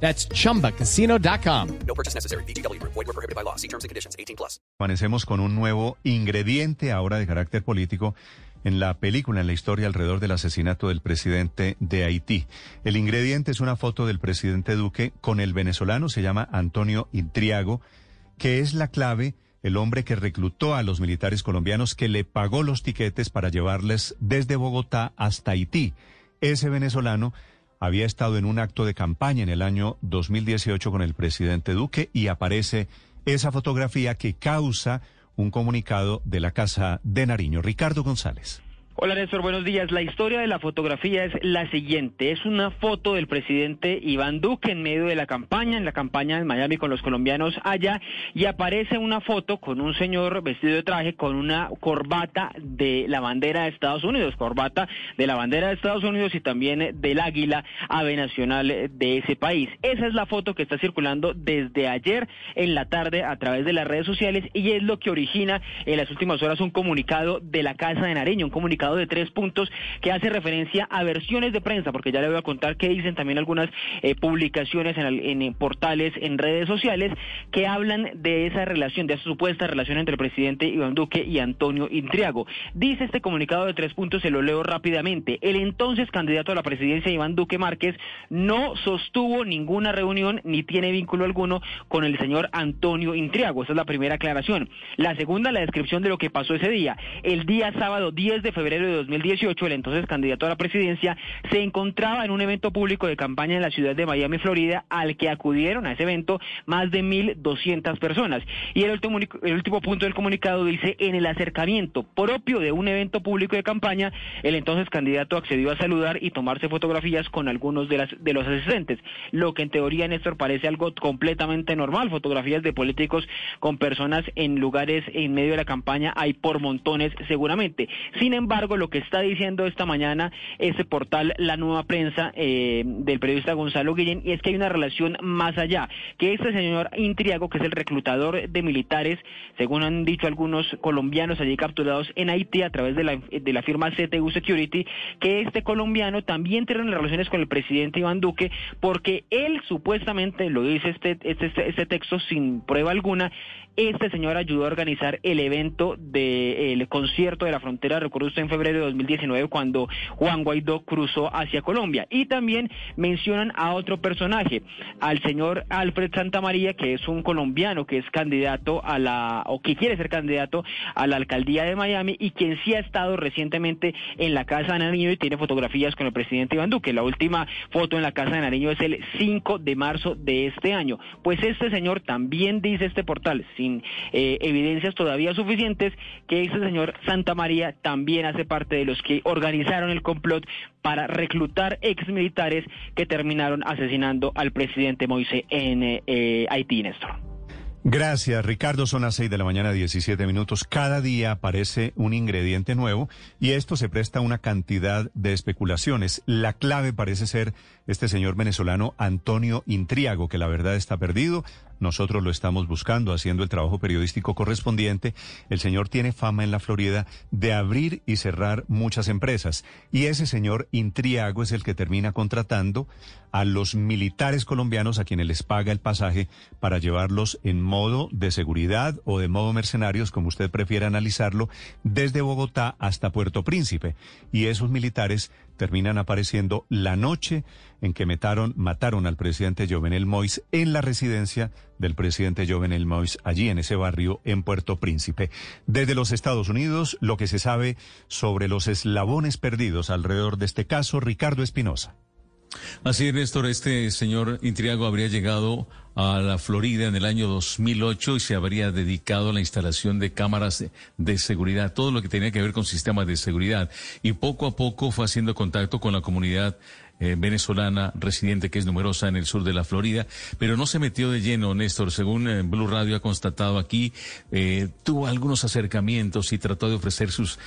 That's chumbacasino.com. No purchase necessary. BGW. Void were prohibited by law. See terms and conditions. 18 plus. Amanecemos con un nuevo ingrediente ahora de carácter político en la película, en la historia alrededor del asesinato del presidente de Haití. El ingrediente es una foto del presidente Duque con el venezolano, se llama Antonio Intriago, que es la clave, el hombre que reclutó a los militares colombianos, que le pagó los tiquetes para llevarles desde Bogotá hasta Haití. Ese venezolano había estado en un acto de campaña en el año 2018 con el presidente Duque y aparece esa fotografía que causa un comunicado de la Casa de Nariño. Ricardo González. Hola Néstor, buenos días. La historia de la fotografía es la siguiente. Es una foto del presidente Iván Duque en medio de la campaña, en la campaña en Miami con los colombianos allá, y aparece una foto con un señor vestido de traje con una corbata de la bandera de Estados Unidos, corbata de la bandera de Estados Unidos y también del águila ave nacional de ese país. Esa es la foto que está circulando desde ayer en la tarde a través de las redes sociales y es lo que origina en las últimas horas un comunicado de la Casa de Nariño, un comunicado de tres puntos que hace referencia a versiones de prensa, porque ya le voy a contar que dicen también algunas eh, publicaciones en, en, en, portales, en redes sociales, que hablan de esa relación, de esa supuesta relación entre el presidente Iván Duque y Antonio Intriago. Dice este comunicado de tres puntos, se lo leo rápidamente. El entonces candidato a la presidencia Iván Duque Márquez no sostuvo ninguna reunión ni tiene vínculo alguno con el señor Antonio Intriago. Esa es la primera aclaración. La segunda, la descripción de lo que pasó ese día. El día sábado 10 de febrero de 2018, el entonces candidato a la presidencia se encontraba en un evento público de campaña en la ciudad de Miami, Florida, al que acudieron a ese evento más de 1.200 personas. Y el último, el último punto del comunicado dice, en el acercamiento propio de un evento público de campaña, el entonces candidato accedió a saludar y tomarse fotografías con algunos de, las, de los asistentes, lo que en teoría, Néstor, parece algo completamente normal, fotografías de políticos con personas en lugares en medio de la campaña hay por montones seguramente. Sin embargo, lo que está diciendo esta mañana ese portal La Nueva Prensa eh, del periodista Gonzalo Guillén y es que hay una relación más allá, que este señor Intriago, que es el reclutador de militares, según han dicho algunos colombianos allí capturados en Haití a través de la, de la firma CTU Security, que este colombiano también tiene relaciones con el presidente Iván Duque, porque él supuestamente, lo dice este, este, este texto sin prueba alguna, este señor ayudó a organizar el evento del concierto de la frontera, recuerdo usted, en febrero de 2019, cuando Juan Guaidó cruzó hacia Colombia. Y también mencionan a otro personaje, al señor Alfred Santamaría, que es un colombiano que es candidato a la, o que quiere ser candidato a la alcaldía de Miami y quien sí ha estado recientemente en la Casa de Nariño y tiene fotografías con el presidente Iván Duque. La última foto en la Casa de Nariño es el 5 de marzo de este año. Pues este señor también dice este portal, eh, evidencias todavía suficientes, que ese señor Santa María también hace parte de los que organizaron el complot para reclutar exmilitares que terminaron asesinando al presidente Moise en eh, Haití, Néstor. Gracias, Ricardo. Son las seis de la mañana, 17 minutos. Cada día aparece un ingrediente nuevo y esto se presta una cantidad de especulaciones. La clave parece ser este señor venezolano Antonio Intriago, que la verdad está perdido. Nosotros lo estamos buscando, haciendo el trabajo periodístico correspondiente. El señor tiene fama en la Florida de abrir y cerrar muchas empresas. Y ese señor Intriago es el que termina contratando a los militares colombianos a quienes les paga el pasaje para llevarlos en modo de seguridad o de modo mercenarios, como usted prefiera analizarlo, desde Bogotá hasta Puerto Príncipe. Y esos militares terminan apareciendo la noche en que mataron, mataron al presidente Jovenel Mois en la residencia del presidente Jovenel Mois allí en ese barrio en Puerto Príncipe. Desde los Estados Unidos, lo que se sabe sobre los eslabones perdidos alrededor de este caso, Ricardo Espinosa. Así es, Néstor, este señor Intriago habría llegado a la Florida en el año 2008 y se habría dedicado a la instalación de cámaras de, de, seguridad, todo lo que tenía que ver con sistemas de seguridad. Y poco a poco fue haciendo contacto con la comunidad eh, venezolana residente que es numerosa en el sur de la Florida, pero no se metió de lleno, Néstor, según eh, Blue Radio ha constatado aquí, eh, tuvo algunos acercamientos y trató de ofrecer sus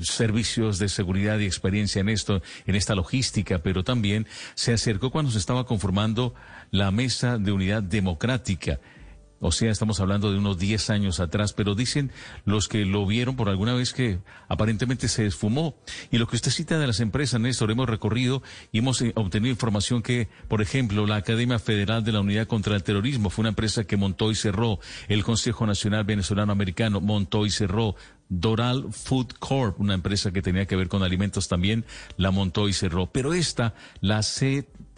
servicios de seguridad y experiencia en esto, en esta logística, pero también se acercó cuando se estaba conformando la mesa de unidad democrática. O sea, estamos hablando de unos 10 años atrás, pero dicen los que lo vieron por alguna vez que aparentemente se esfumó. Y lo que usted cita de las empresas, Néstor, hemos recorrido y hemos eh, obtenido información que, por ejemplo, la Academia Federal de la Unidad contra el Terrorismo fue una empresa que montó y cerró. El Consejo Nacional Venezolano Americano montó y cerró. Doral Food Corp, una empresa que tenía que ver con alimentos también, la montó y cerró. Pero esta, la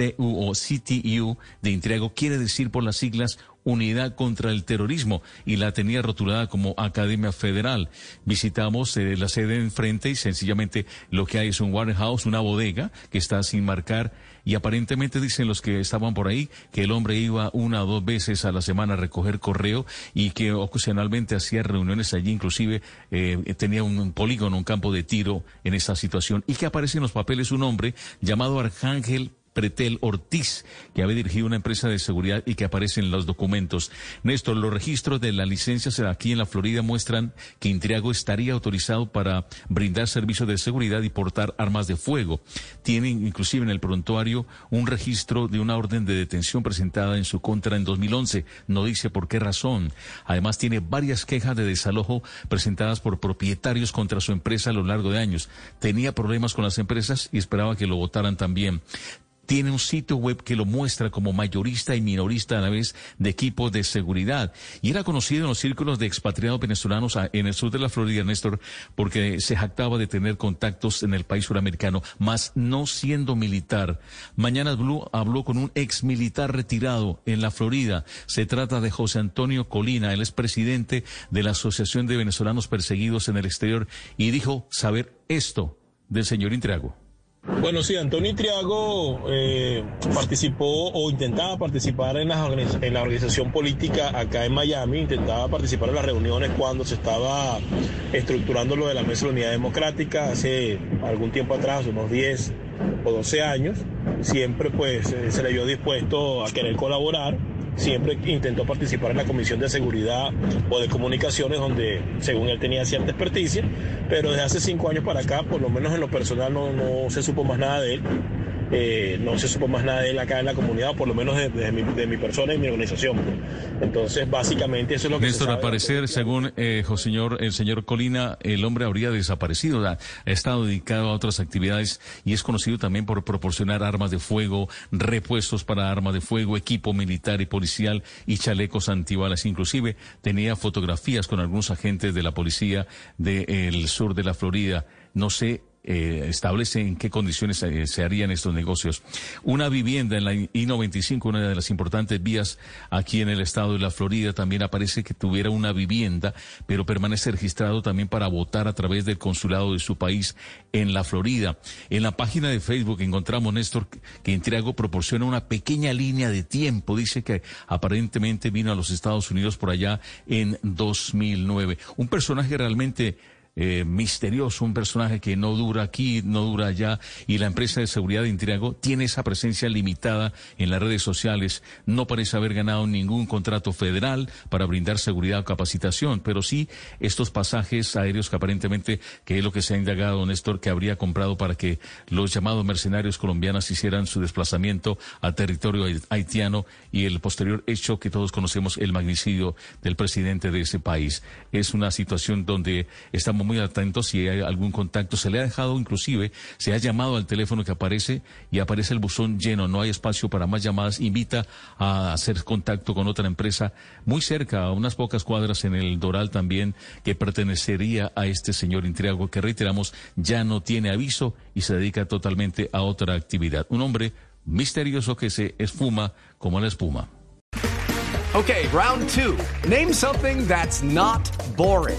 CTU o CTU de Intriago, quiere decir por las siglas Unidad contra el Terrorismo y la tenía rotulada como Academia Federal. Visitamos eh, la sede enfrente y sencillamente lo que hay es un warehouse, una bodega que está sin marcar y aparentemente dicen los que estaban por ahí que el hombre iba una o dos veces a la semana a recoger correo y que ocasionalmente hacía reuniones allí, inclusive eh, tenía un polígono, un campo de tiro en esa situación y que aparece en los papeles un hombre llamado Arcángel Pretel Ortiz, que había dirigido una empresa de seguridad y que aparece en los documentos. Néstor, los registros de la licencia aquí en la Florida muestran que Intriago estaría autorizado para brindar servicios de seguridad y portar armas de fuego. Tiene inclusive en el prontuario un registro de una orden de detención presentada en su contra en 2011. No dice por qué razón. Además tiene varias quejas de desalojo presentadas por propietarios contra su empresa a lo largo de años. Tenía problemas con las empresas y esperaba que lo votaran también tiene un sitio web que lo muestra como mayorista y minorista a la vez de equipos de seguridad. Y era conocido en los círculos de expatriados venezolanos en el sur de la Florida, Néstor, porque se jactaba de tener contactos en el país suramericano, más no siendo militar. Mañana Blue habló con un ex militar retirado en la Florida. Se trata de José Antonio Colina, él es presidente de la Asociación de Venezolanos Perseguidos en el Exterior, y dijo saber esto del señor Intriago. Bueno, sí, Antonio Triago eh, participó o intentaba participar en la, en la organización política acá en Miami, intentaba participar en las reuniones cuando se estaba estructurando lo de la Mesa de la Unidad Democrática hace algún tiempo atrás, unos 10 o 12 años. Siempre pues eh, se le vio dispuesto a querer colaborar siempre intentó participar en la Comisión de Seguridad o de Comunicaciones, donde según él tenía cierta experticia, pero desde hace cinco años para acá, por lo menos en lo personal, no, no se supo más nada de él. Eh, no se supo más nada de él acá en la comunidad, por lo menos de, mi, persona y mi organización. Entonces, básicamente eso es lo que... Néstor, al parecer, según eh, señor, el señor Colina, el hombre habría desaparecido, ha, estado dedicado a otras actividades y es conocido también por proporcionar armas de fuego, repuestos para armas de fuego, equipo militar y policial y chalecos antibalas. Inclusive tenía fotografías con algunos agentes de la policía del sur de la Florida. No sé eh, establece en qué condiciones se harían estos negocios. Una vivienda en la I-95, una de las importantes vías aquí en el estado de la Florida, también aparece que tuviera una vivienda, pero permanece registrado también para votar a través del consulado de su país en la Florida. En la página de Facebook encontramos, Néstor, que Intriago proporciona una pequeña línea de tiempo. Dice que aparentemente vino a los Estados Unidos por allá en 2009. Un personaje realmente eh, misterioso, un personaje que no dura aquí, no dura allá, y la empresa de seguridad de Intriago tiene esa presencia limitada en las redes sociales. No parece haber ganado ningún contrato federal para brindar seguridad o capacitación, pero sí estos pasajes aéreos que aparentemente, que es lo que se ha indagado, Néstor, que habría comprado para que los llamados mercenarios colombianos hicieran su desplazamiento al territorio haitiano y el posterior hecho que todos conocemos, el magnicidio del presidente de ese país. Es una situación donde estamos muy atentos si hay algún contacto. Se le ha dejado inclusive, se ha llamado al teléfono que aparece y aparece el buzón lleno, no hay espacio para más llamadas. Invita a hacer contacto con otra empresa muy cerca, a unas pocas cuadras en el Doral también, que pertenecería a este señor Intriago, que reiteramos ya no tiene aviso y se dedica totalmente a otra actividad. Un hombre misterioso que se esfuma como la espuma. Okay, round two. Name something that's not boring.